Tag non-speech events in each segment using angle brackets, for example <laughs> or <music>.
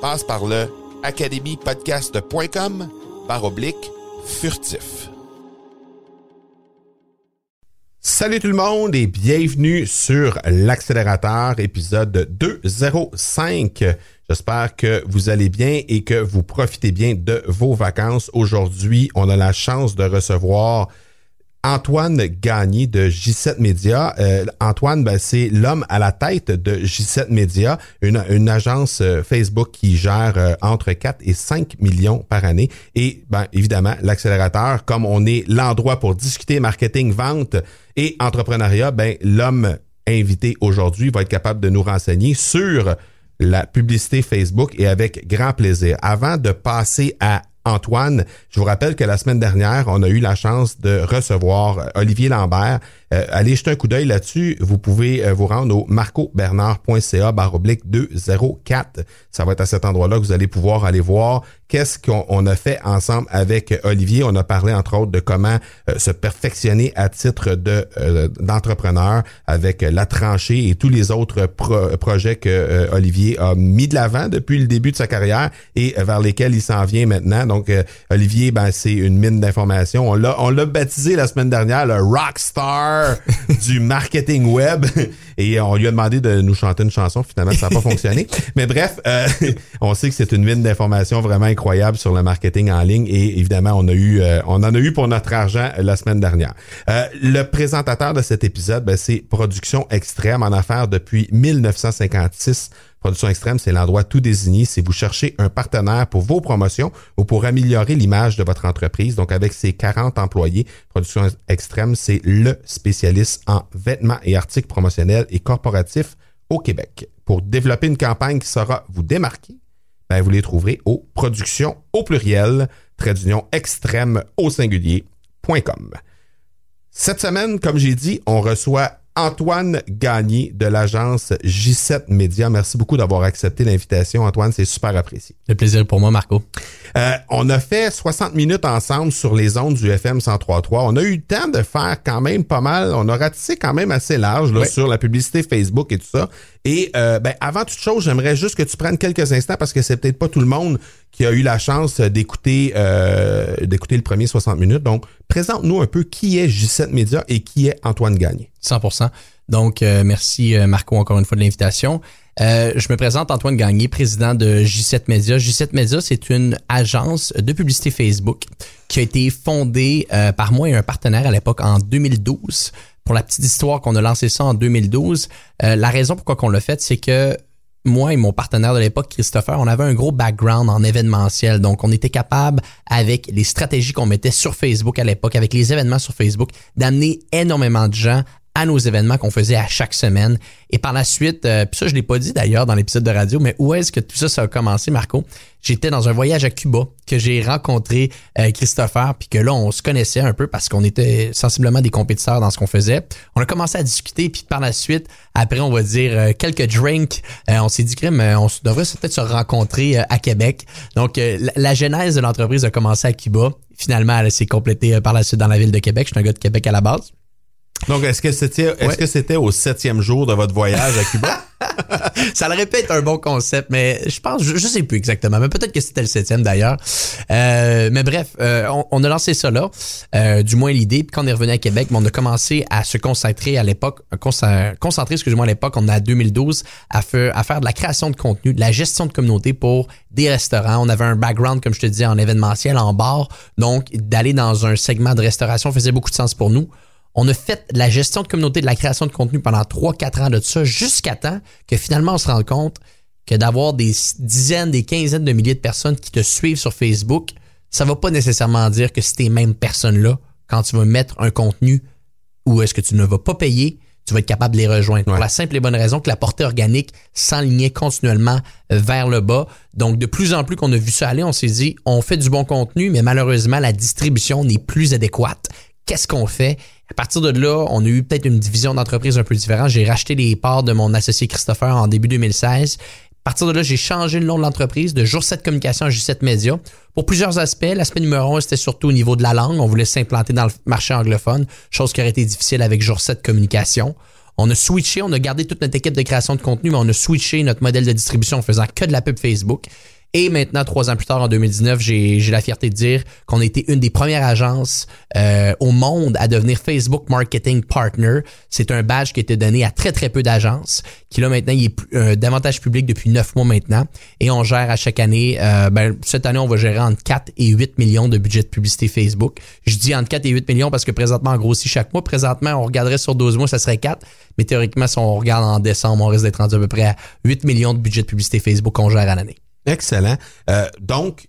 Passe par le academypodcast.com par oblique furtif. Salut tout le monde et bienvenue sur l'accélérateur épisode 205. J'espère que vous allez bien et que vous profitez bien de vos vacances. Aujourd'hui, on a la chance de recevoir Antoine Gagné de J7 Media. Euh, Antoine, ben, c'est l'homme à la tête de J7 Media, une, une agence euh, Facebook qui gère euh, entre 4 et 5 millions par année. Et ben, évidemment, l'accélérateur, comme on est l'endroit pour discuter marketing, vente et entrepreneuriat, ben, l'homme invité aujourd'hui va être capable de nous renseigner sur la publicité Facebook et avec grand plaisir. Avant de passer à Antoine, je vous rappelle que la semaine dernière, on a eu la chance de recevoir Olivier Lambert. Euh, allez jeter un coup d'œil là-dessus. Vous pouvez euh, vous rendre au marcobernard.ca baroblique 204. Ça va être à cet endroit-là que vous allez pouvoir aller voir qu'est-ce qu'on a fait ensemble avec Olivier. On a parlé entre autres de comment euh, se perfectionner à titre de d'entrepreneur avec la tranchée et tous les autres projets que Olivier a mis de l'avant depuis le début de sa carrière et vers lesquels il s'en vient maintenant. Donc Olivier, ben c'est une mine d'informations. On l'a on l'a baptisé la semaine dernière le rockstar <laughs> du marketing web et on lui a demandé de nous chanter une chanson. Finalement, ça n'a pas fonctionné. Mais bref, euh, <laughs> on sait que c'est une mine d'informations vraiment incroyable sur le marketing en ligne et évidemment, on a eu, euh, on en a eu pour notre argent la semaine dernière. Euh, le présentateur de cet épisode, ben, c'est Production Extrême en affaires depuis 1956 Production Extrême, c'est l'endroit tout désigné si vous cherchez un partenaire pour vos promotions ou pour améliorer l'image de votre entreprise. Donc, avec ses 40 employés, Production Extrême, c'est le spécialiste en vêtements et articles promotionnels et corporatifs au Québec. Pour développer une campagne qui saura vous démarquer, ben, vous les trouverez au production au pluriel, trait extrême au singulier.com. Cette semaine, comme j'ai dit, on reçoit Antoine Gagné de l'agence J7 Média. Merci beaucoup d'avoir accepté l'invitation, Antoine. C'est super apprécié. Le plaisir pour moi, Marco. Euh, on a fait 60 minutes ensemble sur les ondes du FM 103.3. On a eu le temps de faire quand même pas mal. On a ratissé quand même assez large là, sur la publicité Facebook et tout ça. Et euh, ben, avant toute chose, j'aimerais juste que tu prennes quelques instants parce que c'est peut-être pas tout le monde qui a eu la chance d'écouter euh, d'écouter le premier 60 minutes. Donc, présente-nous un peu qui est J7 Média et qui est Antoine Gagné. 100 Donc, euh, merci Marco encore une fois de l'invitation. je me présente Antoine Gagné, président de J7 Media. J7 Media, c'est une agence de publicité Facebook qui a été fondée par moi et un partenaire à l'époque en 2012 pour la petite histoire qu'on a lancé ça en 2012, euh, la raison pourquoi qu'on l'a fait, c'est que moi et mon partenaire de l'époque, Christopher, on avait un gros background en événementiel. Donc, on était capable, avec les stratégies qu'on mettait sur Facebook à l'époque, avec les événements sur Facebook, d'amener énormément de gens à nos événements qu'on faisait à chaque semaine. Et par la suite, euh, puis ça je l'ai pas dit d'ailleurs dans l'épisode de radio, mais où est-ce que tout ça ça a commencé, Marco? J'étais dans un voyage à Cuba que j'ai rencontré euh, Christopher, puis que là on se connaissait un peu parce qu'on était sensiblement des compétiteurs dans ce qu'on faisait. On a commencé à discuter, puis par la suite, après on va dire euh, quelques drinks, on s'est dit que on devrait peut-être se rencontrer à Québec. Donc la, la genèse de l'entreprise a commencé à Cuba. Finalement, elle s'est complétée par la suite dans la ville de Québec. Je suis un gars de Québec à la base. Donc, est-ce que c'était est-ce que c'était au septième jour de votre voyage à Cuba? <laughs> ça pu être un bon concept, mais je pense, je, sais plus exactement, mais peut-être que c'était le septième d'ailleurs. Euh, mais bref, euh, on, a lancé ça là, euh, du moins l'idée. Puis quand on est revenu à Québec, on a commencé à se concentrer à l'époque, concentrer, excusez-moi, à l'époque, on a 2012, à faire, à faire de la création de contenu, de la gestion de communauté pour des restaurants. On avait un background, comme je te disais, en événementiel, en bar. Donc, d'aller dans un segment de restauration faisait beaucoup de sens pour nous. On a fait la gestion de communauté, de la création de contenu pendant 3-4 ans de ça, jusqu'à temps que finalement on se rende compte que d'avoir des dizaines, des quinzaines de milliers de personnes qui te suivent sur Facebook, ça va pas nécessairement dire que c'est ces mêmes personnes-là, quand tu vas mettre un contenu où est-ce que tu ne vas pas payer, tu vas être capable de les rejoindre. Pour la simple et bonne raison que la portée organique s'enlignait continuellement vers le bas. Donc, de plus en plus qu'on a vu ça aller, on s'est dit, on fait du bon contenu, mais malheureusement, la distribution n'est plus adéquate. Qu'est-ce qu'on fait? À partir de là, on a eu peut-être une division d'entreprise un peu différente. J'ai racheté les parts de mon associé Christopher en début 2016. À partir de là, j'ai changé le nom de l'entreprise de Jour 7 Communication à J7 Média pour plusieurs aspects. L'aspect numéro un, c'était surtout au niveau de la langue. On voulait s'implanter dans le marché anglophone, chose qui aurait été difficile avec Jour 7 Communication. On a switché, on a gardé toute notre équipe de création de contenu, mais on a switché notre modèle de distribution en faisant que de la pub Facebook. Et maintenant, trois ans plus tard, en 2019, j'ai la fierté de dire qu'on a été une des premières agences euh, au monde à devenir Facebook Marketing Partner. C'est un badge qui été donné à très, très peu d'agences, qui là maintenant, il est euh, davantage public depuis neuf mois maintenant. Et on gère à chaque année, euh, ben, cette année, on va gérer entre 4 et 8 millions de budget de publicité Facebook. Je dis entre 4 et 8 millions parce que présentement, on grossit chaque mois. Présentement, on regarderait sur 12 mois, ça serait 4. Mais théoriquement, si on regarde en décembre, on risque d'être rendu à peu près à 8 millions de budget de publicité Facebook qu'on gère à l'année. Excellent. Euh, donc,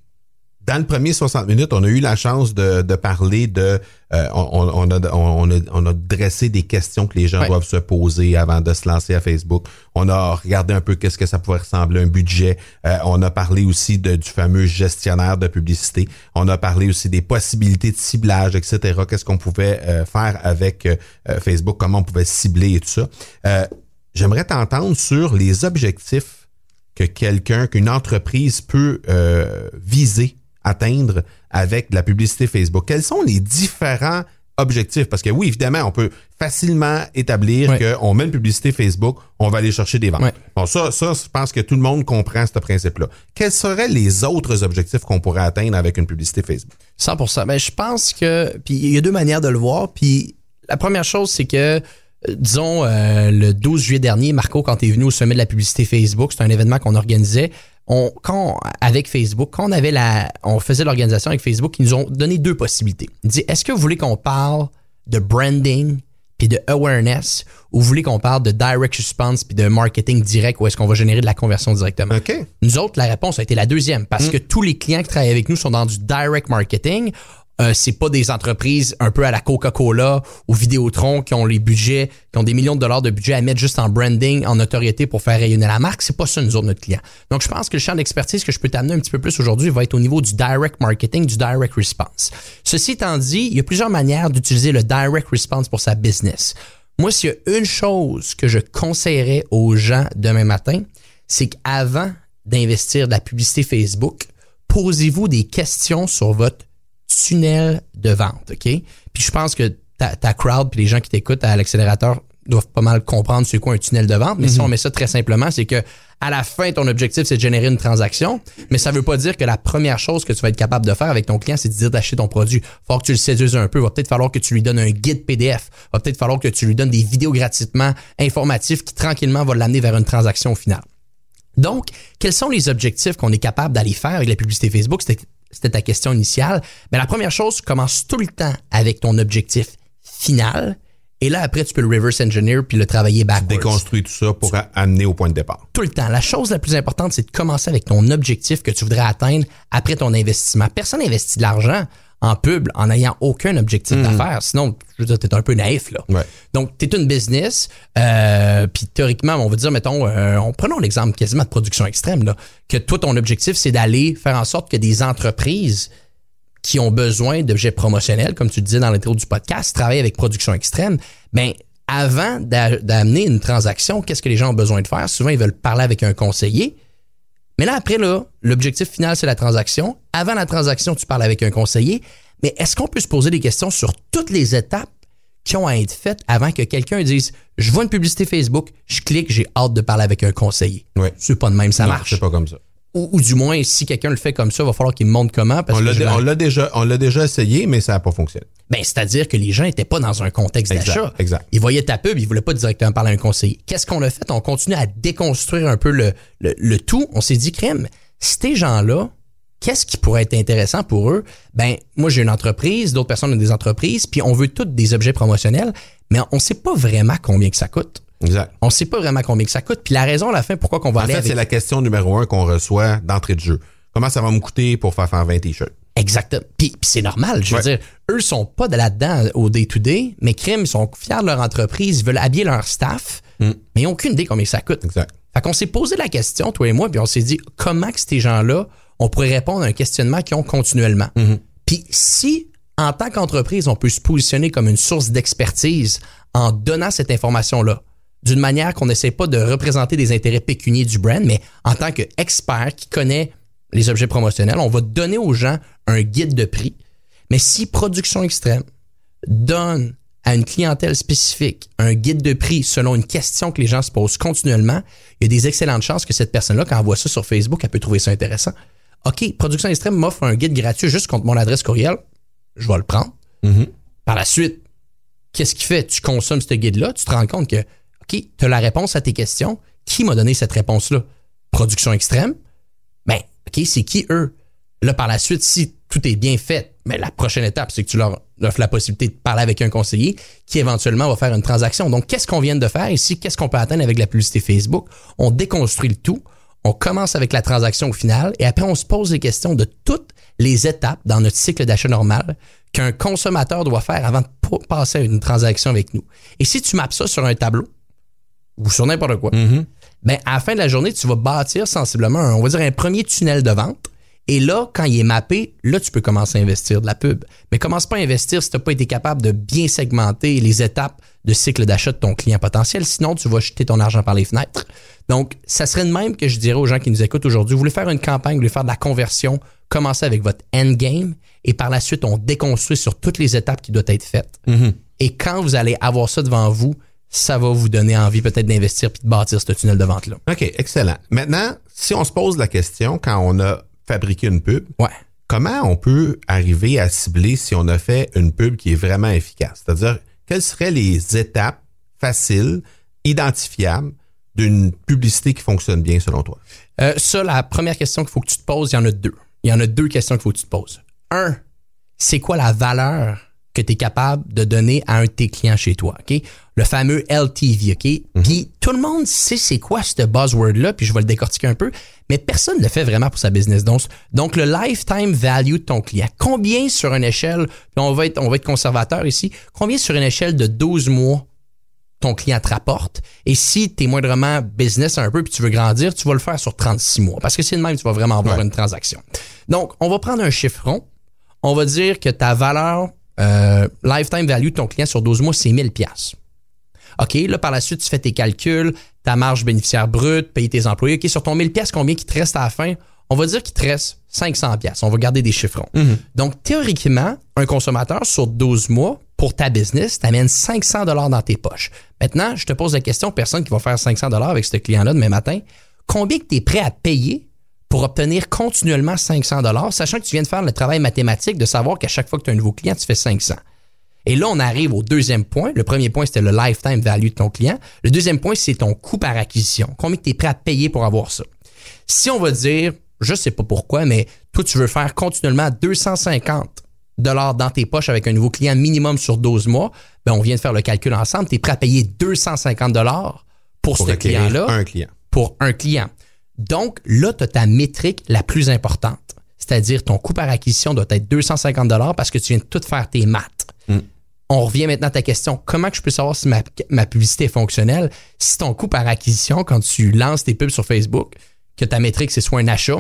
dans le premier 60 minutes, on a eu la chance de, parler de... Euh, on, a, dressé des questions que les gens doivent se poser avant de se lancer à Facebook. On a regardé un peu qu'est-ce que ça pouvait ressembler, un budget. Euh, on a parlé aussi du fameux gestionnaire de publicité. On a parlé aussi des possibilités de ciblage, etc. Qu'est-ce qu'on pouvait faire avec Facebook, comment on pouvait cibler et tout ça? J'aimerais t'entendre sur les objectifs que quelqu'un, qu'une entreprise peut euh, viser, atteindre avec la publicité Facebook? Quels sont les différents objectifs? Parce que oui, évidemment, on peut facilement établir qu'on met une publicité Facebook, on va aller chercher des ventes. Bon, ça, ça, je pense que tout le monde comprend ce principe-là. Quels seraient les autres objectifs qu'on pourrait atteindre avec une publicité Facebook? 100 Mais je pense que, puis il y a deux manières de le voir. Puis la première chose, c'est que disons, euh, le 12 juillet dernier, Marco, quand tu es venu au sommet de la publicité Facebook, c'est un événement qu'on organisait. On, quand, avec Facebook, quand on avait la, on faisait l'organisation avec Facebook, ils nous ont donné deux possibilités. Ils disaient, est-ce que vous voulez qu'on parle de branding puis de awareness ou vous voulez qu'on parle de direct response puis de marketing direct ou est-ce qu'on va générer de la conversion directement? Nous autres, la réponse a été la deuxième parce mm. que tous les clients qui travaillent avec nous sont dans du direct marketing. Euh, c'est pas des entreprises un peu à la Coca-Cola ou Vidéotron qui ont les budgets, qui ont des millions de dollars de budget à mettre juste en branding, en notoriété pour faire rayonner la marque. C'est pas ça, nous autres, notre client. Donc, je pense que le champ d'expertise que je peux t'amener un petit peu plus aujourd'hui va être au niveau du direct marketing, du direct response. Ceci étant dit, il y a plusieurs manières d'utiliser le direct response pour sa business. Moi, s'il y a une chose que je conseillerais aux gens demain matin, c'est qu'avant d'investir de la publicité Facebook, posez-vous des questions sur votre tunnel de vente, OK? Puis je pense que ta, ta crowd puis les gens qui t'écoutent à l'accélérateur doivent pas mal comprendre c'est quoi un tunnel de vente. Mais si mhm. on met ça très simplement, c'est que à la fin, ton objectif, c'est de générer une transaction. Mais ça veut pas dire que la première chose que tu vas être capable de faire avec ton client, c'est de dire d'acheter ton produit. Faut que tu le séduises un peu. Va peut-être falloir que tu lui donnes un guide PDF. Va peut-être falloir que tu lui donnes des vidéos gratuitement informatifs qui tranquillement vont l'amener vers une transaction finale. Donc, quels sont les objectifs qu'on est capable d'aller faire avec la publicité Facebook? c'était ta question initiale. Mais la première chose, commence tout le temps avec ton objectif final. Et là, après, tu peux le reverse engineer puis le travailler backwards. Déconstruire tout ça pour amener au point de départ. Tout le temps. La chose la plus importante, c'est de commencer avec ton objectif que tu voudrais atteindre après ton investissement. Personne n'investit de l'argent en pub en n'ayant aucun objectif mhm. d'affaires. Sinon, je veux dire, t'es un peu naïf, là. Ouais. Donc, t'es une business, euh, puis théoriquement, on va dire, mettons, euh, on, prenons l'exemple quasiment de production extrême, là, que toi, ton objectif, c'est d'aller faire en sorte que des entreprises qui ont besoin d'objets promotionnels, comme tu disais dans l'intro du podcast, travaillent avec production extrême, ben avant d'amener une transaction, qu'est-ce que les gens ont besoin de faire? Souvent, ils veulent parler avec un conseiller. Mais là, après, là, l'objectif final, c'est la transaction. Avant la transaction, tu parles avec un conseiller. Mais est-ce qu'on peut se poser des questions sur toutes les étapes qui ont à être faites avant que quelqu'un dise je vois une publicité Facebook, je clique, j'ai hâte de parler avec un conseiller. Ouais. C'est pas de même, ça Non, marche. C'est pas comme ça. Ou, ou du moins, si quelqu'un le fait comme ça, il va falloir qu'il me montre comment. Parce On l'a déjà, on l'a déjà essayé, mais ça n'a pas fonctionné. Ben, c'est-à-dire que les gens n'étaient pas dans un contexte Exact, d'achat. exact. Ils voyaient ta pub, ils voulaient pas directement parler à un conseiller. Qu'est-ce qu'on a fait? On continue à déconstruire un peu le, le, le tout. On s'est dit, crème, ces gens-là, qu'est-ce qui pourrait être intéressant pour eux? Ben, moi, j'ai une entreprise, d'autres personnes ont des entreprises, puis on veut toutes des objets promotionnels, mais on sait pas vraiment combien que ça coûte. Exact. On sait pas vraiment combien que ça coûte. Puis la raison à la fin, pourquoi qu'on va En aller fait, avec... c'est la question numéro un qu'on reçoit d'entrée de jeu. Comment ça va me coûter pour faire faire 20 t-shirts? Exactement. Puis, c'est normal. Je veux Ouais. dire, eux sont pas de là-dedans au day-to-day, mais crime, ils sont fiers de leur entreprise, ils veulent habiller leur staff, mais ils n'ont aucune idée combien ça coûte. Exact. Fait qu'on s'est posé la question, toi et moi, puis on s'est dit comment que ces gens-là, on pourrait répondre à un questionnement qu'ils ont continuellement? Puis si, en tant qu'entreprise, on peut se positionner comme une source d'expertise en donnant cette information-là, d'une manière qu'on n'essaie pas de représenter des intérêts pécuniers du brand, mais en tant qu'expert qui connaît les objets promotionnels, on va donner aux gens un guide de prix. Mais si Production Extrême donne à une clientèle spécifique un guide de prix selon une question que les gens se posent continuellement, il y a des excellentes chances que cette personne-là, quand elle voit ça sur Facebook, elle peut trouver ça intéressant. OK, Production Extrême m'offre un guide gratuit juste contre mon adresse courriel. Je vais le prendre. Par la suite, qu'est-ce qui fait? Tu consommes ce guide-là, tu te rends compte que, OK, tu as la réponse à tes questions. Qui m'a donné cette réponse-là? Production Extrême? C'est qui eux? Là, par la suite, si tout est bien fait, mais la prochaine étape, c'est que tu leur offres la possibilité de parler avec un conseiller qui éventuellement va faire une transaction. Donc, qu'est-ce qu'on vient de faire ici? Qu'est-ce qu'on peut atteindre avec la publicité Facebook? On déconstruit le tout. On commence avec la transaction au final et après, on se pose les questions de toutes les étapes dans notre cycle d'achat normal qu'un consommateur doit faire avant de passer à une transaction avec nous. Et si tu mappes ça sur un tableau ou sur n'importe quoi, ben, à la fin de la journée, tu vas bâtir sensiblement, un- on va dire, un premier tunnel de vente. Et là, quand il est mappé, là, tu peux commencer à investir de la pub. Mais commence pas à investir si tu n'as pas été capable de bien segmenter les étapes de cycle d'achat de ton client potentiel. Sinon, tu vas jeter ton argent par les fenêtres. Donc, ça serait de même que je dirais aux gens qui nous écoutent aujourd'hui, vous voulez faire une campagne, vous voulez faire de la conversion, commencez avec votre endgame et par la suite, on déconstruit sur toutes les étapes qui doivent être faites. Et quand vous allez avoir ça devant vous, ça va vous donner envie peut-être d'investir puis de bâtir ce tunnel de vente-là. OK, excellent. Maintenant, si on se pose la question quand on a fabriqué une pub, Ouais. comment on peut arriver à cibler si on a fait une pub qui est vraiment efficace? C'est-à-dire, quelles seraient les étapes faciles, identifiables d'une publicité qui fonctionne bien selon toi? Euh, ça, la première question qu'il faut que tu te poses, il y en a deux. Il y en a deux questions qu'il faut que tu te poses. Un, c'est quoi la valeur que tu es capable de donner à un de tes clients chez toi, OK? Le fameux LTV, OK? Puis tout le monde sait c'est quoi ce buzzword-là, puis je vais le décortiquer un peu, mais personne ne le fait vraiment pour sa business. Donc, donc le lifetime value de ton client. Combien sur une échelle, puis on va être, on va être conservateur ici, combien sur une échelle de 12 mois ton client te rapporte? Et si tu es moindrement business un peu puis tu veux grandir, tu vas le faire sur 36 mois. Parce que c'est de même tu vas vraiment avoir Ouais. une transaction. Donc, on va prendre un chiffron. On va dire que ta valeur euh, lifetime value de ton client sur 12 mois, c'est 1000 pièces. OK, là, par la suite, tu fais tes calculs, ta marge bénéficiaire brute, payer tes employés. OK, sur ton 1000 pièces, combien qui te reste à la fin? On va dire qu'il te reste 500 pièces. On va garder des chiffrons. Donc, théoriquement, un consommateur sur 12 mois, pour ta business, t'amènes 500 dollars dans tes poches. Maintenant, je te pose la question, personne qui va faire 500 dollars avec ce client-là demain matin, combien que tu es prêt à payer pour obtenir continuellement 500 dollars, sachant que tu viens de faire le travail mathématique de savoir qu'à chaque fois que tu as un nouveau client, tu fais 500. Et là, on arrive au deuxième point. Le premier point, c'était le lifetime value de ton client. Le deuxième point, c'est ton coût par acquisition. Combien tu es prêt à payer pour avoir ça? Si on va dire, je sais pas pourquoi, mais toi, tu veux faire continuellement 250 dollars dans tes poches avec un nouveau client minimum sur 12 mois, ben on vient de faire le calcul ensemble. Tu es prêt à payer 250 dollars pour, Pour ce client-là un client. pour un client. Donc, là, tu as ta métrique la plus importante. C'est-à-dire, ton coût par acquisition doit être 250 parce que tu viens de tout faire tes maths. On revient maintenant à ta question. Comment je peux savoir si ma, ma publicité est fonctionnelle? Si ton coût par acquisition, quand tu lances tes pubs sur Facebook, que ta métrique, c'est soit un achat,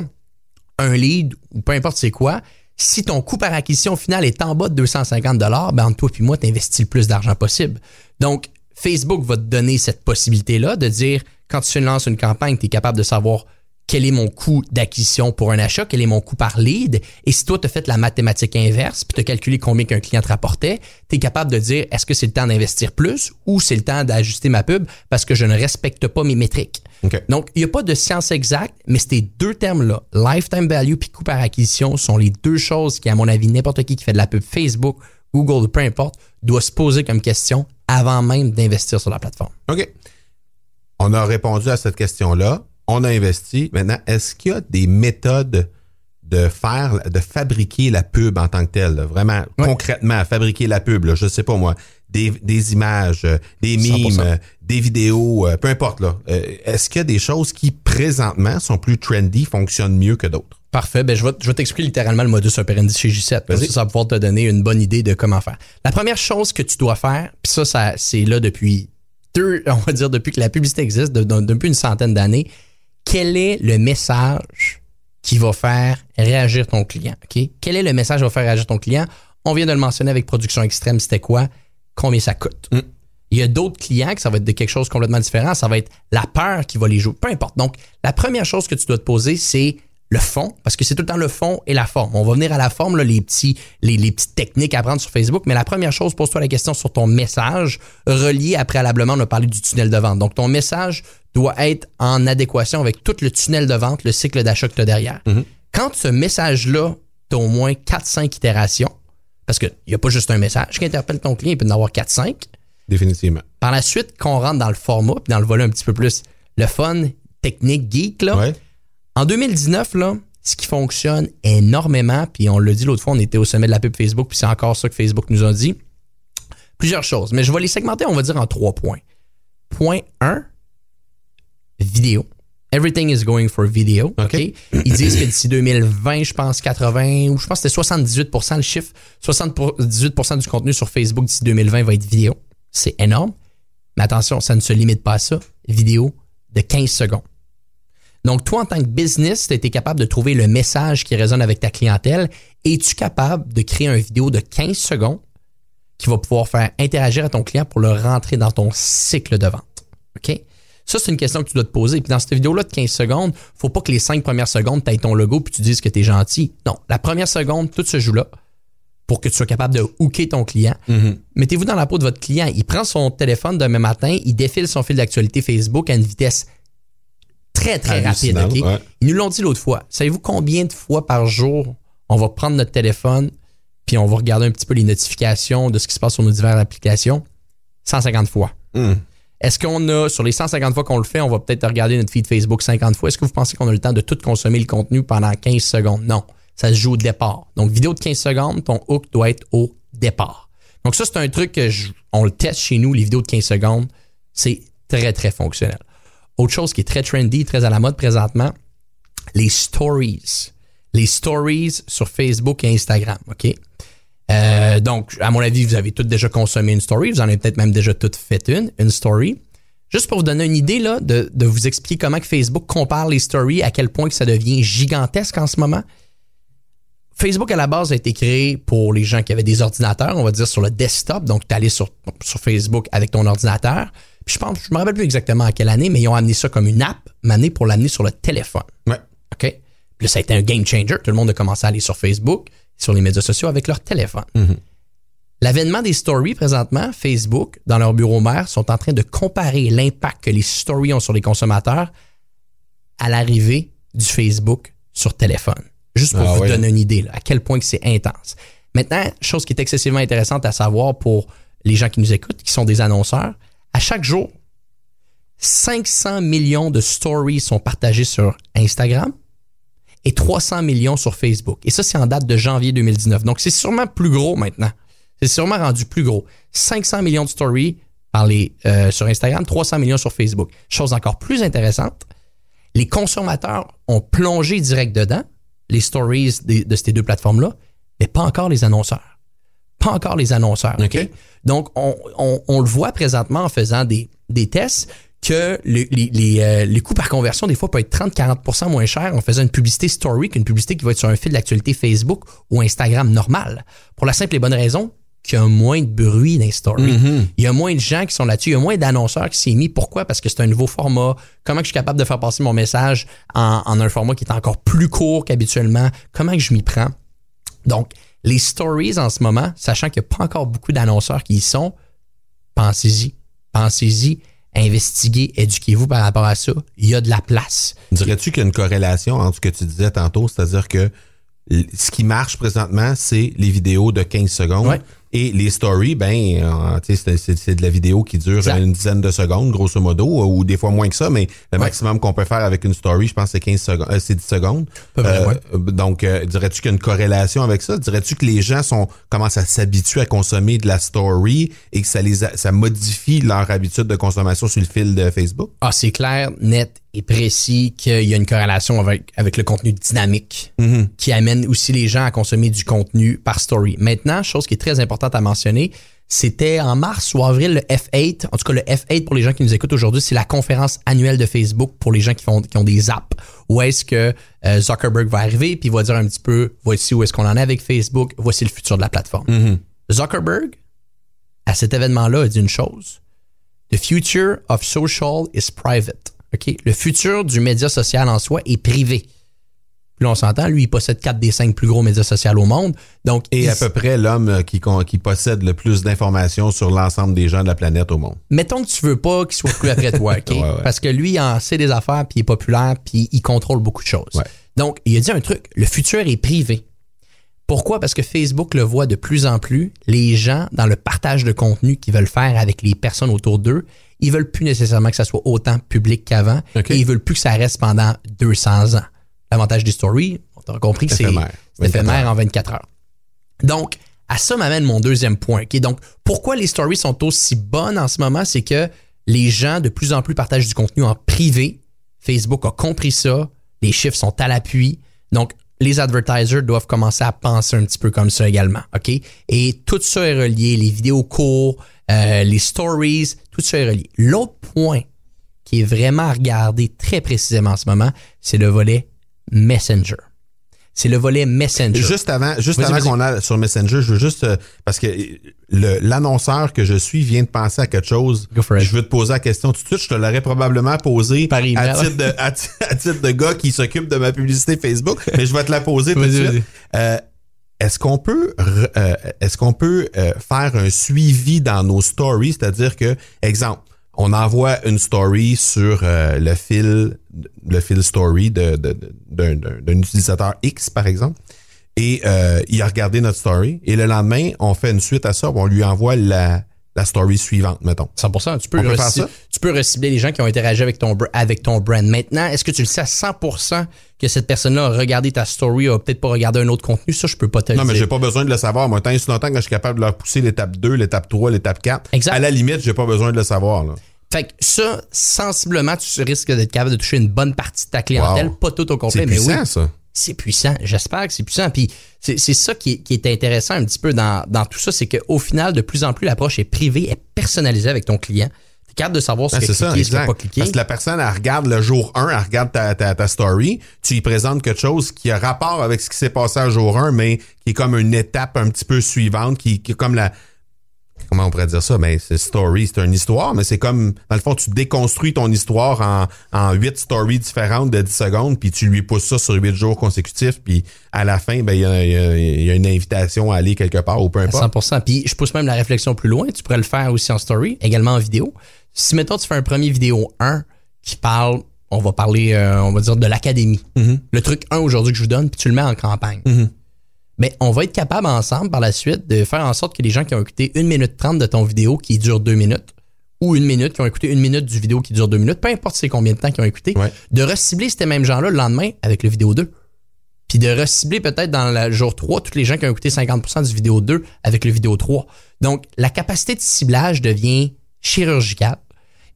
un lead ou peu importe c'est quoi, si ton coût par acquisition final est en bas de 250 ben entre toi et moi, tu investis le plus d'argent possible. Donc, Facebook va te donner cette possibilité-là de dire, quand tu lances une campagne, tu es capable de savoir quel est mon coût d'acquisition pour un achat, quel est mon coût par lead. Et si toi, tu as fait la mathématique inverse, puis tu as calculé combien qu'un client te rapportait, tu es capable de dire est-ce que c'est le temps d'investir plus ou c'est le temps d'ajuster ma pub parce que je ne respecte pas mes métriques? Donc, il n'y a pas de science exacte, mais ces deux termes-là, lifetime value puis coût par acquisition, sont les deux choses qui, à mon avis, n'importe qui qui fait de la pub Facebook, Google, peu importe, doit se poser comme question avant même d'investir sur la plateforme. OK. On a répondu à cette question-là. On a investi. Maintenant, est-ce qu'il y a des méthodes de faire, de fabriquer la pub en tant que telle, vraiment concrètement, fabriquer la pub, là, je sais pas moi, des, des images, euh, des mimes, euh, des vidéos, euh, peu importe là. est-ce qu'il y a des choses qui présentement sont plus trendy, fonctionnent mieux que d'autres? Parfait. Ben, je vais, je vais t'expliquer littéralement le modus operandi chez J7. Parce que ça va pouvoir te donner une bonne idée de comment faire. La première chose que tu dois faire, puis ça, ça c'est là depuis deux, on va dire depuis que la publicité existe, depuis une centaine d'années, quel est le message qui va faire réagir ton client? OK? Quel est le message qui va faire réagir ton client? On vient de le mentionner avec Production Extrême, c'était quoi? Combien ça coûte? Mm. Il y a d'autres clients que ça va être de quelque chose complètement différent. Ça va être la peur qui va les jouer. Peu importe. Donc, la première chose que tu dois te poser, c'est le fond, parce que c'est tout le temps le fond et la forme. On va venir à la forme, là, les, petits, les, les, petites techniques à apprendre sur Facebook, mais la première chose, pose-toi la question sur ton message relié à préalablement, on a parlé du tunnel de vente. Donc, ton message doit être en adéquation avec tout le tunnel de vente, le cycle d'achat que tu as derrière. Mm-hmm. Quand ce message-là, tu as au moins 4-5 itérations, parce qu'il n'y a pas juste un message qui interpelle ton client, il peut en avoir 4-5. Définitivement. Par la suite, qu'on rentre dans le format, puis dans le volet un petit peu plus le fun, technique, geek, là, en 2019, là, ce qui fonctionne énormément, puis on l'a dit l'autre fois, on était au sommet de la pub Facebook, puis c'est encore ça que Facebook nous a dit. Plusieurs choses, mais je vais les segmenter, on va dire, en trois points. Point 1, vidéo. Everything is going for video. OK? Ils disent que d'ici 2020, je pense 80, ou je pense que c'était 78% le chiffre, 78% du contenu sur Facebook d'ici 2020 va être vidéo. C'est énorme. Mais attention, ça ne se limite pas à ça. Vidéo de 15 secondes. Donc, toi, en tant que business, tu été capable de trouver le message qui résonne avec ta clientèle. Es-tu capable de créer une vidéo de 15 secondes qui va pouvoir faire interagir à ton client pour le rentrer dans ton cycle de vente? OK? Ça, c'est une question que tu dois te poser. Puis dans cette vidéo-là de 15 secondes, faut pas que les 5 premières secondes, tu aies ton logo puis tu dises que tu es gentil. Non, la première seconde, tout se joue là pour que tu sois capable de hooker ton client. Mm-hmm. Mettez-vous dans la peau de votre client. Il prend son téléphone demain matin, il défile son fil d'actualité Facebook à une vitesse très, très rapide. Ils nous l'ont dit l'autre fois. Savez-vous combien de fois par jour on va prendre notre téléphone puis on va regarder un petit peu les notifications de ce qui se passe sur nos diverses applications? 150 fois. Mm. Est-ce qu'on a, sur les 150 fois qu'on le fait, on va peut-être regarder notre feed Facebook 50 fois? Est-ce que vous pensez qu'on a le temps de tout consommer le contenu pendant 15 secondes? Non. Ça se joue au départ. Donc, vidéo de 15 secondes, ton hook doit être au départ. Donc, ça, c'est un truc que on le teste chez nous, les vidéos de 15 secondes. C'est très, très fonctionnel. Autre chose qui est très trendy, très à la mode présentement, les stories. Les stories sur Facebook et Instagram, OK? Euh, donc, à mon avis, vous avez toutes déjà consommé une story. Vous en avez peut-être même déjà toutes fait une, une story. Juste pour vous donner une idée là, de, de vous expliquer comment que Facebook compare les stories, à quel point que ça devient gigantesque en ce moment. Facebook à la base a été créé pour les gens qui avaient des ordinateurs, on va dire sur le desktop. Donc, tu allé sur, sur Facebook avec ton ordinateur. Puis je pense, je me rappelle plus exactement à quelle année, mais ils ont amené ça comme une app, mais pour l'amener sur le téléphone. Ouais. OK? Puis là, ça a été un game changer. Tout le monde a commencé à aller sur Facebook, sur les médias sociaux avec leur téléphone. Mm-hmm. L'avènement des stories présentement, Facebook, dans leur bureau mère, sont en train de comparer l'impact que les stories ont sur les consommateurs à l'arrivée du Facebook sur téléphone. Juste pour ah vous donner une idée à quel point que c'est intense. Maintenant, chose qui est excessivement intéressante à savoir pour les gens qui nous écoutent, qui sont des annonceurs, à chaque jour, 500 millions de stories sont partagées sur Instagram et 300 millions sur Facebook. Et ça, c'est en date de janvier 2019. Donc, c'est sûrement plus gros maintenant. C'est sûrement rendu plus gros. 500 millions de stories par euh, sur Instagram, 300 millions sur Facebook. Chose encore plus intéressante, les consommateurs ont plongé direct dedans, les stories de, ces deux plateformes-là, mais pas encore les annonceurs. Pas encore les annonceurs. Donc, on, le voit présentement en faisant des, tests que les, euh, les, coûts par conversion, des fois, peuvent être 30-40% moins chers en faisant une publicité story qu'une publicité qui va être sur un fil d'actualité Facebook ou Instagram normal. Pour la simple et bonne raison qu'il y a moins de bruit dans les stories. Mhm. Il y a moins de gens qui sont là-dessus. Il y a moins d'annonceurs qui s'est mis. Pourquoi? Parce que c'est un nouveau format. Comment que je suis capable de faire passer mon message en, en un format qui est encore plus court qu'habituellement? Comment que je m'y prends? Donc, les stories en ce moment, sachant qu'il n'y a pas encore beaucoup d'annonceurs qui y sont, pensez-y. Pensez-y. Investiguez, éduquez-vous par rapport à ça. Il y a de la place. Dirais-tu qu'il y a une corrélation entre ce que tu disais tantôt, c'est-à-dire que ce qui marche présentement, c'est les vidéos de 15 secondes. Ouais. Et les stories, ben, euh, c'est- de la vidéo qui dure Exact. une dizaine de secondes, grosso modo, ou des fois moins que ça, mais le Ouais. maximum qu'on peut faire avec une story, je pense, c'est 15 secondes, euh, c'est 10 secondes. Euh, ouais. euh, Donc, euh, dirais-tu qu'il y a une corrélation avec ça? Dirais-tu que les gens sont commencent à s'habituer à consommer de la story et que ça les a- ça modifie leur habitude de consommation sur le fil de Facebook? Ah, c'est clair, net et précis qu'il y a une corrélation avec, avec le contenu dynamique qui amène aussi les gens à consommer du contenu par story. Maintenant, chose qui est très importante à mentionner, c'était en mars ou avril le F8. En tout cas, le F8 pour les gens qui nous écoutent aujourd'hui, c'est la conférence annuelle de Facebook pour les gens qui font qui ont des apps. Où est-ce que euh, Zuckerberg va arriver puis va dire un petit peu voici où est-ce qu'on en est avec Facebook, voici le futur de la plateforme. Zuckerberg à cet événement-là a dit une chose. The future of social is private. OK? Le futur du média social en soi est privé. Puis là, on s'entend, lui, il possède quatre des cinq plus gros médias sociaux au monde. Donc, Et il- à peu près l'homme euh, qui, possède le plus d'informations sur l'ensemble des gens de la planète au monde. mettons que tu veux pas qu'il soit plus après <laughs> toi, OK? Ouais, ouais. Parce que lui, il en sait des affaires, puis il est populaire, puis il contrôle beaucoup de choses. Ouais. Donc, il a dit un truc, le futur est privé. Pourquoi? Parce que Facebook le voit de plus en plus, les gens, dans le partage de contenu qu'ils veulent faire avec les personnes autour d'eux, ils veulent plus nécessairement que ça soit autant public qu'avant, et ils veulent plus que ça reste pendant 200 ans. L'avantage des stories, on t'a compris que c'est Éphémère. c'est éphémère 24 en 24 heures. Donc, à ça m'amène mon deuxième point. Donc, pourquoi les stories sont aussi bonnes en ce moment? C'est que les gens de plus en plus partagent du contenu en privé. Facebook a compris ça. Les chiffres sont à l'appui. Donc, les advertisers doivent commencer à penser un petit peu comme ça également. OK? Et tout ça est relié. Les vidéos courts, euh, les stories, tout ça est relié. L'autre point qui est vraiment à regarder très précisément en ce moment, c'est le volet Messenger. C'est le volet Messenger. Juste avant, juste avant qu'on aille sur Messenger, je veux juste euh, parce que l'annonceur que je suis vient de penser à quelque chose. Go for it. Je veux te poser la question tout de suite. Je te l'aurais probabablement posée Par email. à titre, de, à, ti- à titre de gars qui s'occupe de ma publicité Facebook, <laughs> mais je vais te la poser tout de suite. Euh, est-ce qu'on peut euh, est-ce qu'on peut euh, faire un suivi dans nos stories, c'est-à-dire que exemple, on envoie une story sur euh, le fil le fil story de- de- de- d'un d'un- d'un utilisateur X par exemple et euh, il a regardé notre story et le lendemain on fait une suite à ça, on lui envoie la, la story suivante mettons. 100%. Tu peux, On peut faire reci- ça? tu peux recibler les gens qui ont interagi avec ton, avec ton brand. Maintenant, est-ce que tu le sais à 100% que cette personne-là a regardé ta story, a peut-être pas regardé un autre contenu? Ça, je peux pas te le Non, mais dire. j'ai pas besoin de le savoir. Moi, tant et si longtemps que je suis capable de leur pousser l'étape 2, l'étape 3, l'étape 4, Exact. à la limite, j'ai pas besoin de le savoir. Là. Fait que ça, sensiblement, tu risques d'être capable de toucher une bonne partie de ta clientèle, Wow. pas tout au complet, mais puissant, oui. ça. C'est puissant. J'espère que c'est puissant. Puis c'est c'est ça qui est, qui est intéressant un petit peu dans, dans tout ça, c'est qu'au final, de plus en plus, l'approche est privée, est personnalisée avec ton client. Tu es capable de savoir ce Ah, que c'est cliquer, ça, ce exact. pas cliqué. Parce que la personne, elle regarde le jour 1, elle regarde ta, ta, ta story, tu lui présentes quelque chose qui a rapport avec ce qui s'est passé à jour 1, mais qui est comme une étape un petit peu suivante, qui, qui est comme la... Comment on pourrait dire ça? Ben, c'est story, c'est une histoire, mais c'est comme, dans le fond, tu déconstruis ton histoire en, en 8 stories différentes de 10 secondes, puis tu lui pousses ça sur 8 jours consécutifs, puis à la fin, ben, il y a, y a- il y a une invitation à aller quelque part ou peu À importe. 100%. Puis je pousse même la réflexion plus loin. Tu pourrais le faire aussi en story, également en vidéo. Si, mettons, tu fais un premier vidéo 1 qui parle, on va parler, euh, on va dire, de l'académie. Le truc 1 aujourd'hui que je vous donne, puis tu le mets en campagne. Mais on va être capable ensemble par la suite de faire en sorte que les gens qui ont écouté 1 minute 30 de ton vidéo qui dure 2 minutes, ou une minute, qui ont écouté une minute du vidéo qui dure 2 minutes, peu importe c'est combien de temps qu'ils ont écouté, Ouais. de recibler ces mêmes gens-là le lendemain avec le vidéo 2 puis de recibler peut-être dans le jour 3 tous les gens qui ont écouté 50% du vidéo 2 avec le vidéo 3. Donc, la capacité de ciblage devient chirurgicale.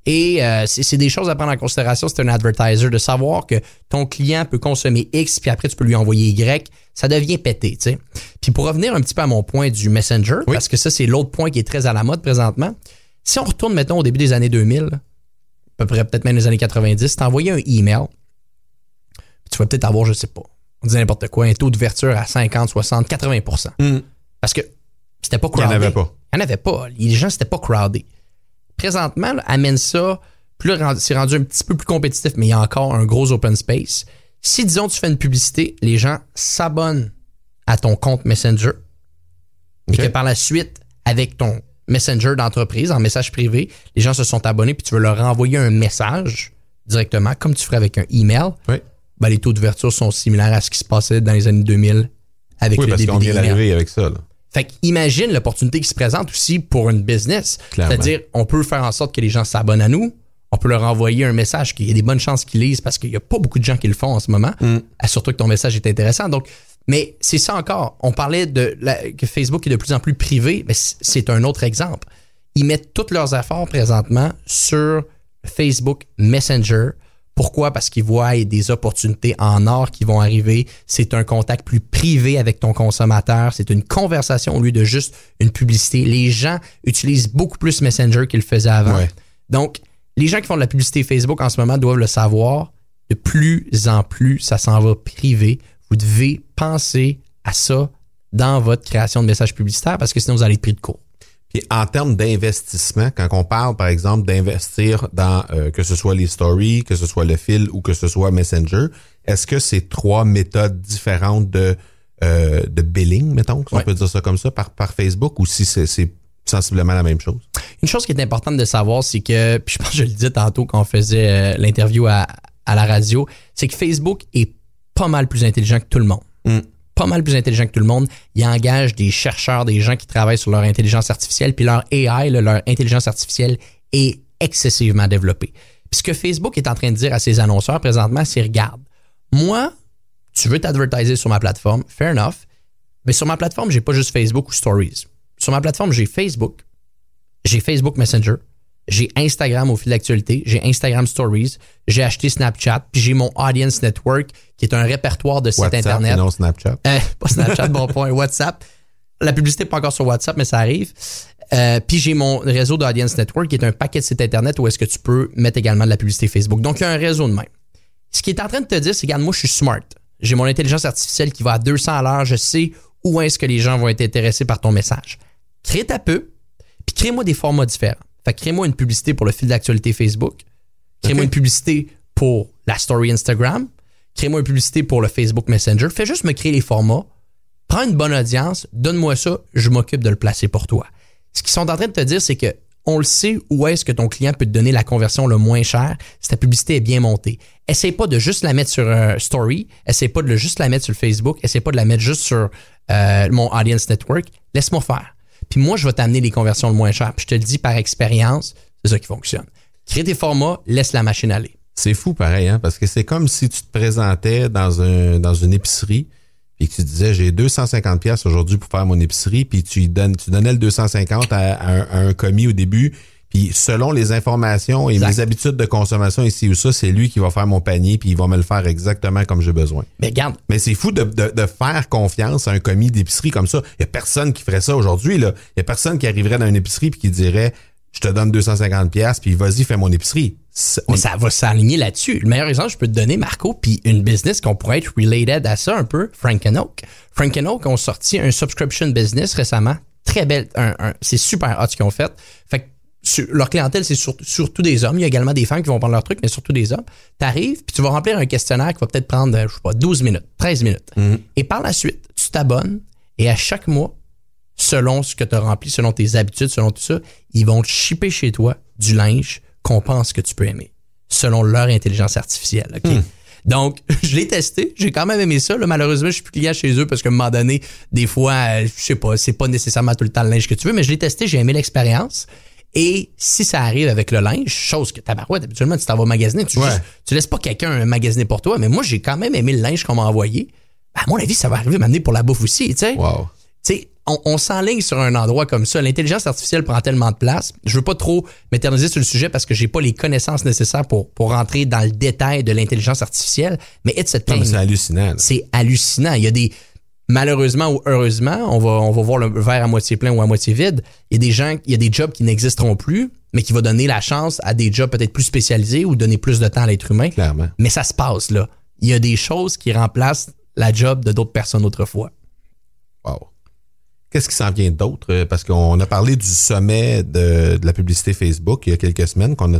Et euh, c'est des choses à prendre en considération. C'est un advertiser de savoir que ton client peut consommer X, puis après tu peux lui envoyer Y. Ça devient pété, tu sais. Puis pour revenir un petit peu à mon point du Messenger, Oui. parce que ça, c'est l'autre point qui est très à la mode présentement. Si on retourne, mettons, au début des années 2000, à peu près peut-être même les années 90, t'envoyais un email, tu vas peut-être avoir, je sais pas, on dit n'importe quoi, un taux d'ouverture à 50, 60, 80 Mm. Parce que C'était pas Il n'y crowded. en avait pas. Il n'y en avait pas. Les gens, c'était pas crowded. Présentement, là, amène ça. Puis là, c'est rendu un petit peu plus compétitif, mais il y a encore un gros open space. Si, disons, tu fais une publicité, les gens s'abonnent à ton compte Messenger OK. et que par la suite, avec ton Messenger d'entreprise, en message privé, les gens se sont abonnés puis tu veux leur envoyer un message directement, comme tu ferais avec un email, Oui, ben, les taux d'ouverture sont similaires à ce qui se passait dans les années 2000 avec oui le parce qu'on vient d'arriver avec ça. Là. Fait imagine l'opportunité qui se présente aussi pour une business. C'est-à-dire, on peut faire en sorte que les gens s'abonnent à nous. On peut leur envoyer un message qu'il y a des bonnes chances qu'ils lisent parce qu'il n'y a pas beaucoup de gens qui le font en ce moment. Mm. Surtout que ton message est intéressant. Donc, mais c'est ça encore. On parlait de la- que Facebook est de plus en plus privé, mais c'est un autre exemple. Ils mettent tous leurs efforts présentement sur Facebook Messenger. Pourquoi? Parce qu'ils voient des opportunités en or qui vont arriver. C'est un contact plus privé avec ton consommateur. C'est une conversation au lieu de juste une publicité. Les gens utilisent beaucoup plus Messenger qu'ils le faisaient avant. Ouais. Donc, les gens qui font de la publicité Facebook en ce moment doivent le savoir. De plus en plus, ça s'en va privé. Vous devez penser à ça dans votre création de messages publicitaires parce que sinon vous allez être pris de court. Puis en termes d'investissement, quand on parle, par exemple, d'investir dans euh, que ce soit les stories, que ce soit le fil ou que ce soit Messenger, est-ce que c'est trois méthodes différentes de, euh, de billing, mettons, si on peut dire ça comme ça, par, par Facebook, ou si c'est c'est sensiblement la même chose? Une chose qui est importante de savoir, c'est que, puis je pense que je le disais tantôt quand on faisait euh, l'interview à, à la radio, c'est que Facebook est pas mal plus intelligent que tout le monde. Mm. Pas mal plus intelligent que tout le monde. Il engage des chercheurs, des gens qui travaillent sur leur intelligence artificielle, puis leur AI, leur intelligence artificielle est excessivement développée. Puis ce que Facebook est en train de dire à ses annonceurs présentement, c'est regarde, moi, tu veux t'advertiser sur ma plateforme, fair enough, mais sur ma plateforme, j'ai pas juste Facebook ou Stories. Sur ma plateforme, j'ai Facebook, j'ai Facebook Messenger, j'ai Instagram au fil d'actualité, j'ai Instagram Stories, j'ai acheté Snapchat, puis j'ai mon Audience Network, qui est un répertoire de sites WhatsApp Internet. et non Snapchat. Euh, pas Snapchat, bon point, WhatsApp. La publicité n'est pas encore sur WhatsApp, mais ça arrive. Euh, puis j'ai mon réseau d'Audience Network, qui est un paquet de sites Internet où est-ce que tu peux mettre également de la publicité Facebook. Donc, il y a un réseau de même. Ce qui est en train de te dire, c'est, regarde, moi, je suis smart. J'ai mon intelligence artificielle qui va à 200 à l'heure. Je sais où est-ce que les gens vont être intéressés par ton message. Crée ta pub, puis crée-moi des formats différents. Fait que crée-moi une publicité pour le fil d'actualité Facebook. Crée-moi une publicité pour la story Instagram. Crée-moi une publicité pour le Facebook Messenger. Fais juste me créer les formats. Prends une bonne audience, donne-moi ça, je m'occupe de le placer pour toi. Ce qu'ils sont en train de te dire, c'est que on le sait où est-ce que ton client peut te donner la conversion le moins cher si ta publicité est bien montée. Essaye pas de juste la mettre sur un story, essaye pas de juste la mettre sur Facebook, essaye pas de la mettre juste sur euh, mon audience network. Laisse-moi faire. Puis moi, je vais t'amener les conversions le moins cher. Puis je te le dis par expérience, c'est ça qui fonctionne. Crée tes formats, laisse la machine aller. C'est fou pareil, hein, parce que c'est comme si tu te présentais dans un dans une épicerie puis que tu disais j'ai 250 pièces aujourd'hui pour faire mon épicerie puis tu donnes tu donnais le 250 à, à un, à un commis au début puis selon les informations et Exact. mes habitudes de consommation ici ou ça c'est lui qui va faire mon panier puis il va me le faire exactement comme j'ai besoin. Mais regarde, Mais c'est fou de, de, de faire confiance à un commis d'épicerie comme ça. Il y a personne qui ferait ça aujourd'hui là. Il y a personne qui arriverait dans une épicerie puis qui dirait je te donne 250 pièces puis vas-y fais mon épicerie. Mais ça va s'aligner là-dessus. Le meilleur exemple, je peux te donner, Marco, puis une business qu'on pourrait être related à ça un peu, Frank Oak. Frank Oak ont sorti un subscription business récemment. Très belle. un- un- c'est super hot ce qu'ils ont fait. Fait que sur- leur clientèle, c'est sur- surtout des hommes. Il y a également des femmes qui vont prendre leur truc, mais surtout des hommes. Tu arrives, puis tu vas remplir un questionnaire qui va peut-être prendre, je sais pas, 12 minutes, 13 minutes. Et par la suite, tu t'abonnes et à chaque mois, selon ce que tu as rempli, selon tes habitudes, selon tout ça, ils vont te shipper chez toi du linge qu'on pense que tu peux aimer, selon leur intelligence artificielle. OK? Donc, <laughs> je l'ai testé, j'ai quand même aimé ça. Là, malheureusement, je suis plus client chez eux parce qu'à un moment donné, des fois, euh, je sais pas, c'est pas nécessairement tout le temps le linge que tu veux, mais je l'ai testé, j'ai aimé l'expérience. Et si ça arrive avec le linge, chose que tabarouette, habituellement, tu t'en vas magasiner, tu, Ouais. juste- tu laisses pas quelqu'un magasiner pour toi, mais moi, j'ai quand même aimé le linge qu'on m'a envoyé. Ben, à mon avis, ça va arriver m'amener pour la bouffe aussi, tu sais Wow. tu sais, on, on s'enligne sur un endroit comme ça. L'intelligence artificielle prend tellement de place. Je veux pas trop m'éterniser sur le sujet parce que j'ai pas les connaissances nécessaires pour, pour rentrer dans le détail de l'intelligence artificielle. Mais it's a c'est hallucinant. C'est hallucinant. Il y a des, malheureusement ou heureusement, on va, on va voir le verre à moitié plein ou à moitié vide. Il y a des gens, il y a des jobs qui n'existeront plus, mais qui va donner la chance à des jobs peut-être plus spécialisés ou donner plus de temps à l'être humain. Clairement. Mais ça se passe, là. Il y a des choses qui remplacent la job de d'autres personnes autrefois. Wow. Qu'est-ce qui s'en vient d'autre? Euh, Parce qu'on a parlé du sommet de, de la publicité Facebook il y a quelques semaines qu'on a,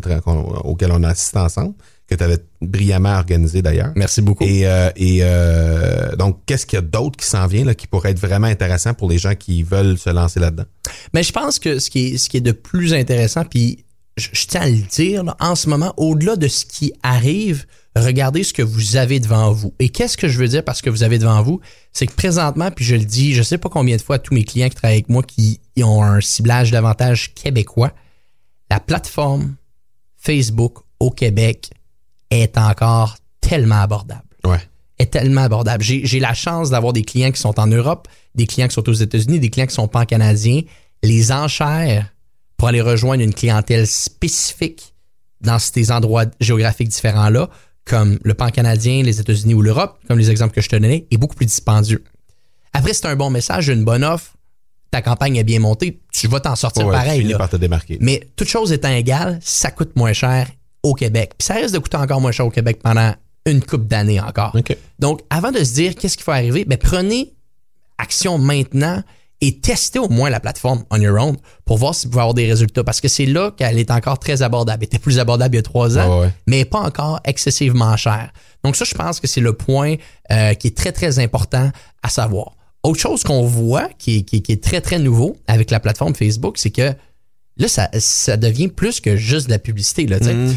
auquel on a assisté ensemble, que tu avais brillamment organisé d'ailleurs. Merci beaucoup. Et, euh, et euh, donc, qu'est-ce qu'il y a d'autre qui s'en vient là, qui pourrait être vraiment intéressant pour les gens qui veulent se lancer là-dedans? Mais je pense que ce qui est, ce qui est de plus intéressant, puis je, je tiens à le dire, là, en ce moment, au-delà de ce qui arrive, regardez ce que vous avez devant vous. Et qu'est-ce que je veux dire par ce que vous avez devant vous? C'est que présentement, puis je le dis, je sais pas combien de fois à tous mes clients qui travaillent avec moi qui ont un ciblage davantage québécois, la plateforme Facebook au Québec est encore tellement abordable Ouais. est tellement abordable. J'ai la chance d'avoir des clients qui sont en Europe, des clients qui sont aux États-Unis, des clients qui sont pan-canadiens. Les enchères pour aller rejoindre une clientèle spécifique dans ces endroits géographiques différents-là, comme le pan-canadien, les États-Unis ou l'Europe, comme les exemples que je te donnais, est beaucoup plus dispendieux. Après, c'est un bon message, une bonne offre, ta campagne est bien montée, tu vas t'en sortir Ouais, tu pareil. finis là. par te démarquer. Mais toute chose étant égale, ça coûte moins cher au Québec. Puis ça risque de coûter encore moins cher au Québec pendant une coupe d'années encore. Donc, avant de se dire qu'est-ce qu'il faut arriver, ben, prenez action maintenant et testez au moins la plateforme on your own pour voir si vous pouvez avoir des résultats. Parce que c'est là qu'elle est encore très abordable. Elle était plus abordable il y a trois ans, ouais. mais pas encore excessivement chère. Donc ça, je pense que c'est le point euh, qui est très, très important à savoir. Autre chose qu'on voit qui est, qui est- qui est très, très nouveau avec la plateforme Facebook, c'est que là, ça, ça devient plus que juste de la publicité. Là, tu sais. Mm.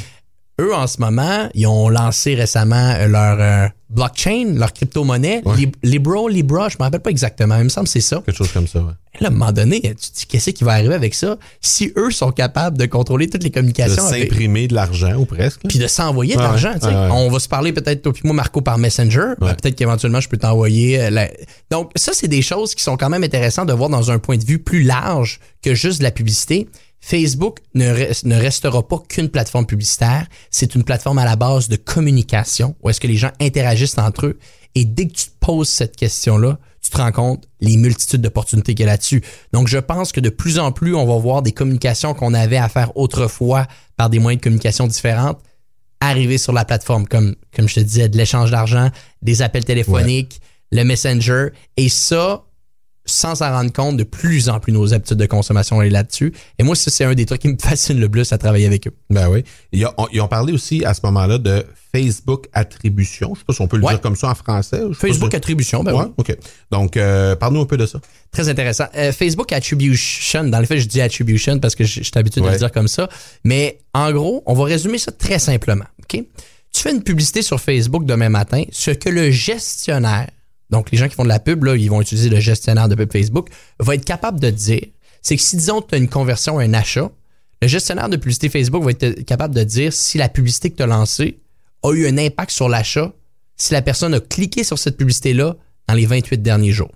Eux, en ce moment, ils ont lancé récemment euh, leur euh, blockchain, leur crypto-monnaie, Ouais. Lib- Libra, Libra, je me rappelle pas exactement, il me semble que c'est ça. Quelque chose comme ça, ouais. Là, à un moment donné, tu te dis, qu'est-ce qui va arriver avec ça? Si eux sont capables de contrôler toutes les De communications avec- s'imprimer de l'argent ou presque. puis de s'envoyer de l'argent. tu sais. On va se parler peut-être toi puis moi Marco par Messenger. Ben, peut-être qu'éventuellement je peux t'envoyer. euh, la- Donc ça c'est des choses qui sont quand même intéressantes de voir dans un point de vue plus large que juste de la publicité. Facebook ne, res- ne restera pas qu'une plateforme publicitaire. C'est une plateforme à la base de communication où est-ce que les gens interagissent entre eux. Et dès que tu te poses cette question-là, tu te rends compte les multitudes d'opportunités qu'il y a là-dessus. Donc, je pense que de plus en plus, on va voir des communications qu'on avait à faire autrefois par des moyens de communication différentes arriver sur la plateforme, comme, comme je te disais, de l'échange d'argent, des appels téléphoniques, le Messenger. Et ça, sans s'en rendre compte, de plus en plus nos habitudes de consommation est là-dessus. Et moi, ça, c'est un des trucs qui me <laughs> fascine le plus à travailler avec eux. Ben oui. Ils ont, ils ont parlé aussi à ce moment-là de Facebook attribution. Je sais pas si on peut le Ouais. dire comme ça en français. Facebook Attribution, ben Ouais, oui. OK. Donc, euh, parle-nous un peu de ça. Très intéressant. Euh, Facebook Attribution, dans le fait, je dis Attribution parce que je, je suis habitué de Ouais. le dire comme ça. Mais en gros, on va résumer ça très simplement. OK? Tu fais une publicité sur Facebook demain matin, ce que le gestionnaire, donc les gens qui font de la pub, là, ils vont utiliser le gestionnaire de pub Facebook, va être capable de dire, c'est que si, disons, tu as une conversion, un achat, le gestionnaire de publicité Facebook va être capable de dire si la publicité que tu as lancée a eu un impact sur l'achat, si la personne a cliqué sur cette publicité-là dans les 28 derniers jours.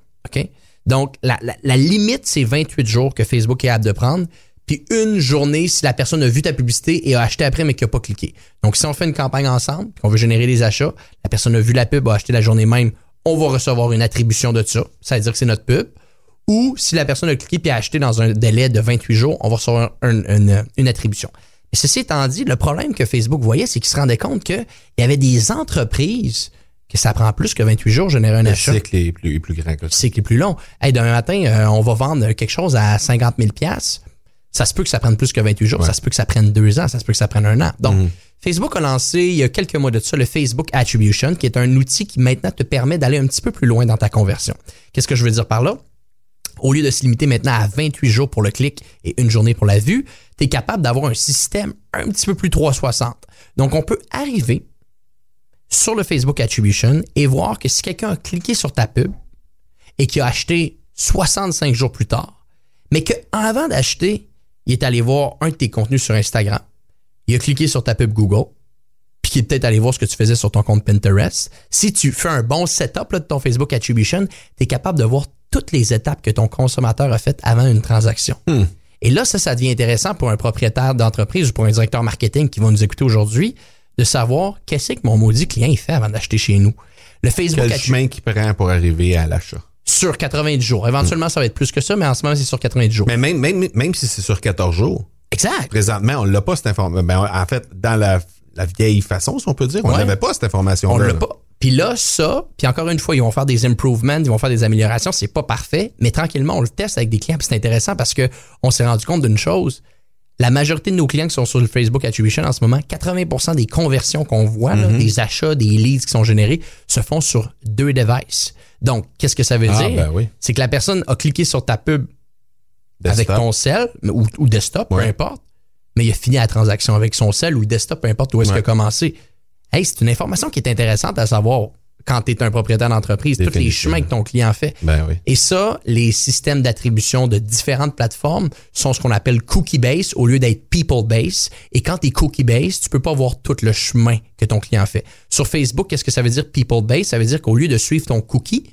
Donc, la, la- la limite, c'est 28 jours que Facebook est capable de prendre, puis une journée si la personne a vu ta publicité et a acheté après, mais qui n'a pas cliqué. Donc, si on fait une campagne ensemble, qu'on veut générer des achats, la personne a vu la pub, a acheté la journée même, on va recevoir une attribution de ça. Ça veut dire que c'est notre pub. Ou si la personne a cliqué puis a acheté dans un délai de 28 jours, on va recevoir un- une, une attribution. Mais ceci étant dit, le problème que Facebook voyait, c'est qu'il se rendait compte qu'il y avait des entreprises que ça prend plus que 28 jours générer un Le achat cycle est plus, plus grand que ça. cycle est plus long. Hey, demain matin, euh, on va vendre quelque chose à 50 000 Ça se peut que ça prenne plus que 28 jours. Ouais. Ça se peut que ça prenne deux ans. Ça se peut que ça prenne un an. Donc, Facebook a lancé il y a quelques mois de ça le Facebook Attribution, qui est un outil qui maintenant te permet d'aller un petit peu plus loin dans ta conversion. Qu'est-ce que je veux dire par là? Au lieu de se limiter maintenant à 28 jours pour le clic et une journée pour la vue, tu es capable d'avoir un système un petit peu plus 360. Donc, on peut arriver sur le Facebook Attribution et voir que si quelqu'un a cliqué sur ta pub et qui a acheté 65 jours plus tard, mais qu'avant d'acheter, il est allé voir un de tes contenus sur Instagram, il a cliqué sur ta pub Google, puis qu'il est peut-être allé voir ce que tu faisais sur ton compte Pinterest. Si tu fais un bon setup là, de ton Facebook Attribution, tu es capable de voir toutes les étapes que ton consommateur a faites avant une transaction. Et là, ça, ça devient intéressant pour un propriétaire d'entreprise ou pour un directeur marketing qui va nous écouter aujourd'hui de savoir qu'est-ce que mon maudit client il fait avant d'acheter chez nous. Le Facebook Quel chemin qu'il prend pour arriver à l'achat. sur 90 jours. Éventuellement, ça va être plus que ça, mais en ce moment, c'est sur 90 jours. Mais même, même, même si c'est sur 14 jours, exact. présentement, on l'a pas cette information. Ben, en fait, dans la, la vieille façon, si on peut dire, on Ouais. n'avait pas cette information-là. On l'a pas. Puis là, ça, puis encore une fois, ils vont faire des improvements, ils vont faire des améliorations, c'est pas parfait, mais tranquillement, on le teste avec des clients, puis c'est intéressant parce que on s'est rendu compte d'une chose. La majorité de nos clients qui sont sur le Facebook Attribution en ce moment, 80% des conversions qu'on voit, là, des achats, des leads qui sont générés, se font sur deux devices. Donc, qu'est-ce que ça veut Ah, dire? ben oui. C'est que la personne a cliqué sur ta pub avec ton cell ou, ou desktop, peu importe, mais il a fini la transaction avec son cell ou desktop, peu importe où est-ce Ouais. qu'il a commencé. Hey, c'est une information qui est intéressante à savoir quand tu es un propriétaire d'entreprise, tous les chemins que ton client fait. Ben oui. Et ça, les systèmes d'attribution de différentes plateformes sont ce qu'on appelle cookie-based au lieu d'être people-based. Et quand tu es cookie-based, tu peux pas voir tout le chemin que ton client fait. Sur Facebook, qu'est-ce que ça veut dire people-based? Ça veut dire qu'au lieu de suivre ton cookie,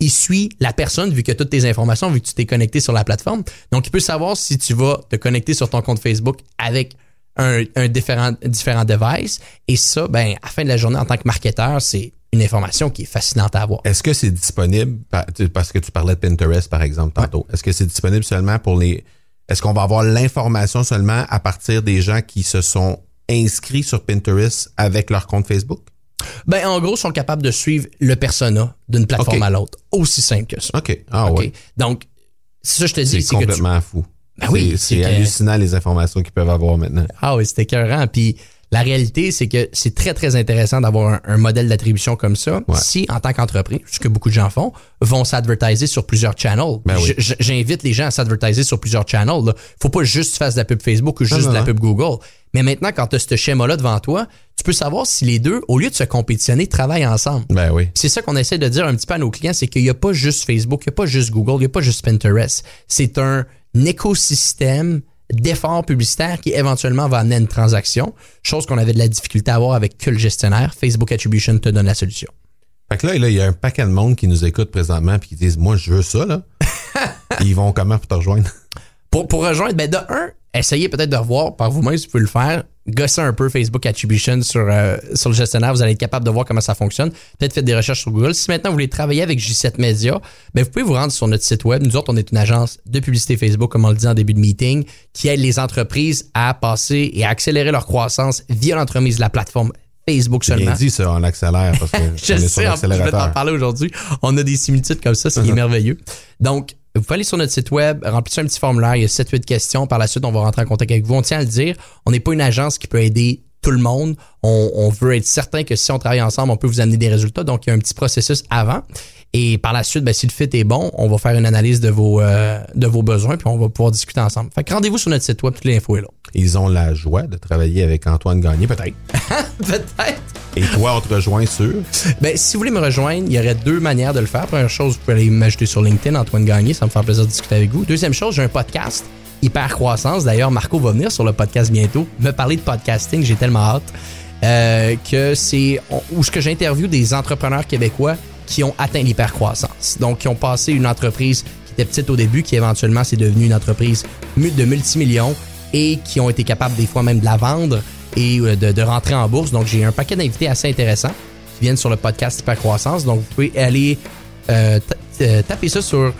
il suit la personne vu que toutes tes informations, vu que tu t'es connecté sur la plateforme. Donc, il peut savoir si tu vas te connecter sur ton compte Facebook avec un, un différent, différent device. Et ça, ben, à la fin de la journée, en tant que marketeur, c'est une information qui est fascinante à avoir. Est-ce que c'est disponible, parce que tu parlais de Pinterest, par exemple, tantôt. Est-ce que c'est disponible seulement pour les. Est-ce qu'on va avoir l'information seulement à partir des gens qui se sont inscrits sur Pinterest avec leur compte Facebook? Ben, en gros, ils sont capables de suivre le persona d'une plateforme à l'autre. Aussi simple que ça. OK. Ah OK? ouais. Donc, c'est ça que je te dis, C'est que tu, complètement fou. Ben oui, C'est- c'est que- hallucinant les informations qu'ils peuvent avoir maintenant. Ah oui, c'était écœurant. Puis la réalité, c'est que c'est très, très intéressant d'avoir un, un modèle d'attribution comme ça. Ouais. Si, en tant qu'entreprise, ce que beaucoup de gens font, vont s'advertiser sur plusieurs channels. Ben oui. J'invite les gens à s'advertiser sur plusieurs channels. Là. Faut pas juste que tu fasses de la pub Facebook ou juste de la pub Google. Mais maintenant, quand tu as ce schéma-là devant toi, tu peux savoir si les deux, au lieu de se compétitionner, travaillent ensemble. Ben oui. C'est ça qu'on essaie de dire un petit peu à nos clients, c'est qu'il n'y a pas juste Facebook, il n'y a pas juste Google, il n'y a pas juste Pinterest. C'est un écosystème d'efforts publicitaires qui éventuellement va amener à une transaction, chose qu'on avait de la difficulté à avoir avec que le gestionnaire. Facebook Attribution te donne la solution. Fait que là, il y a un paquet de monde qui nous écoute présentement puis qui disent Moi, je veux ça, là. <laughs> Ils vont comment pour te rejoindre? Pour, pour rejoindre, ben de un, essayez peut-être de revoir par vous-même si vous pouvez le faire. Gossez un peu Facebook Attribution sur, euh, sur le gestionnaire. Vous allez être capable de voir comment ça fonctionne. Peut-être faites des recherches sur Google. Si maintenant vous voulez travailler avec J7 Media, ben vous pouvez vous rendre sur notre site web. Nous autres, on est une agence de publicité Facebook, comme on le dit en début de meeting, qui aide les entreprises à passer et à accélérer leur croissance via l'entremise de la plateforme Facebook Bien seulement. dit ça, on accélère parce que Je <laughs> on est sur sais, en je vais t'en parler aujourd'hui. On a des similitudes comme ça, ce qui est <laughs> merveilleux. Donc, vous pouvez aller sur notre site web, remplissez un petit formulaire, il y a 7-8 questions. Par la suite, on va rentrer en contact avec vous. On tient à le dire, on n'est pas une agence qui peut aider tout le monde. On, on veut être certain que si on travaille ensemble, on peut vous amener des résultats. Donc, il y a un petit processus avant. Et par la suite, ben, si le fit est bon, on va faire une analyse de vos, euh, de vos besoins, puis on va pouvoir discuter ensemble. Fait que rendez-vous sur notre site web, toute l'info est là. Ils ont la joie de travailler avec Antoine Gagné, peut-être. <laughs> Peut-être. Et toi, on te rejoint sur? Ben, si vous voulez me rejoindre, il y aurait deux manières de le faire. Première chose, vous pouvez aller m'ajouter sur LinkedIn, Antoine Gagné, ça me fait plaisir de discuter avec vous. Deuxième chose, j'ai un podcast, Hyper Croissance. D'ailleurs, Marco va venir sur le podcast bientôt, me parler de podcasting, j'ai tellement hâte. Euh, que c'est où ce que j'interviewe des entrepreneurs québécois qui ont atteint l'hypercroissance. Donc, qui ont passé une entreprise qui était petite au début, qui éventuellement c'est devenu une entreprise de multimillions et qui ont été capables des fois même de la vendre et euh, de, rentrer en bourse. Donc, j'ai un paquet d'invités assez intéressants qui viennent sur le podcast Hypercroissance. Donc, vous pouvez aller euh, taper ça sur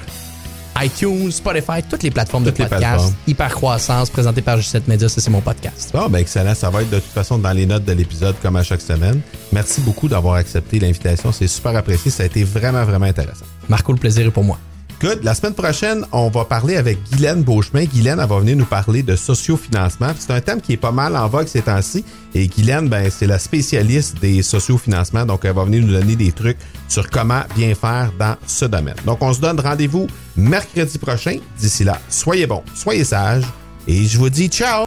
iTunes, Spotify, toutes les plateformes Toutes de les podcast. plateformes. Hypercroissance, présenté par G7 Media, ça c'est mon podcast. Bon, ben excellent. Ça va être de toute façon dans les notes de l'épisode comme à chaque semaine. Merci beaucoup d'avoir accepté l'invitation. C'est super apprécié. Ça a été vraiment, vraiment intéressant. Marco, le plaisir est pour moi. Good. La semaine prochaine, on va parler avec Guylaine Beauchemin. Guylaine, elle va venir nous parler de sociofinancement. C'est un thème qui est pas mal en vogue ces temps-ci. Et Guylaine, ben, c'est la spécialiste des sociofinancements. Donc, elle va venir nous donner des trucs sur comment bien faire dans ce domaine. Donc, on se donne rendez-vous mercredi prochain. D'ici là, soyez bons, soyez sages. Et je vous dis ciao!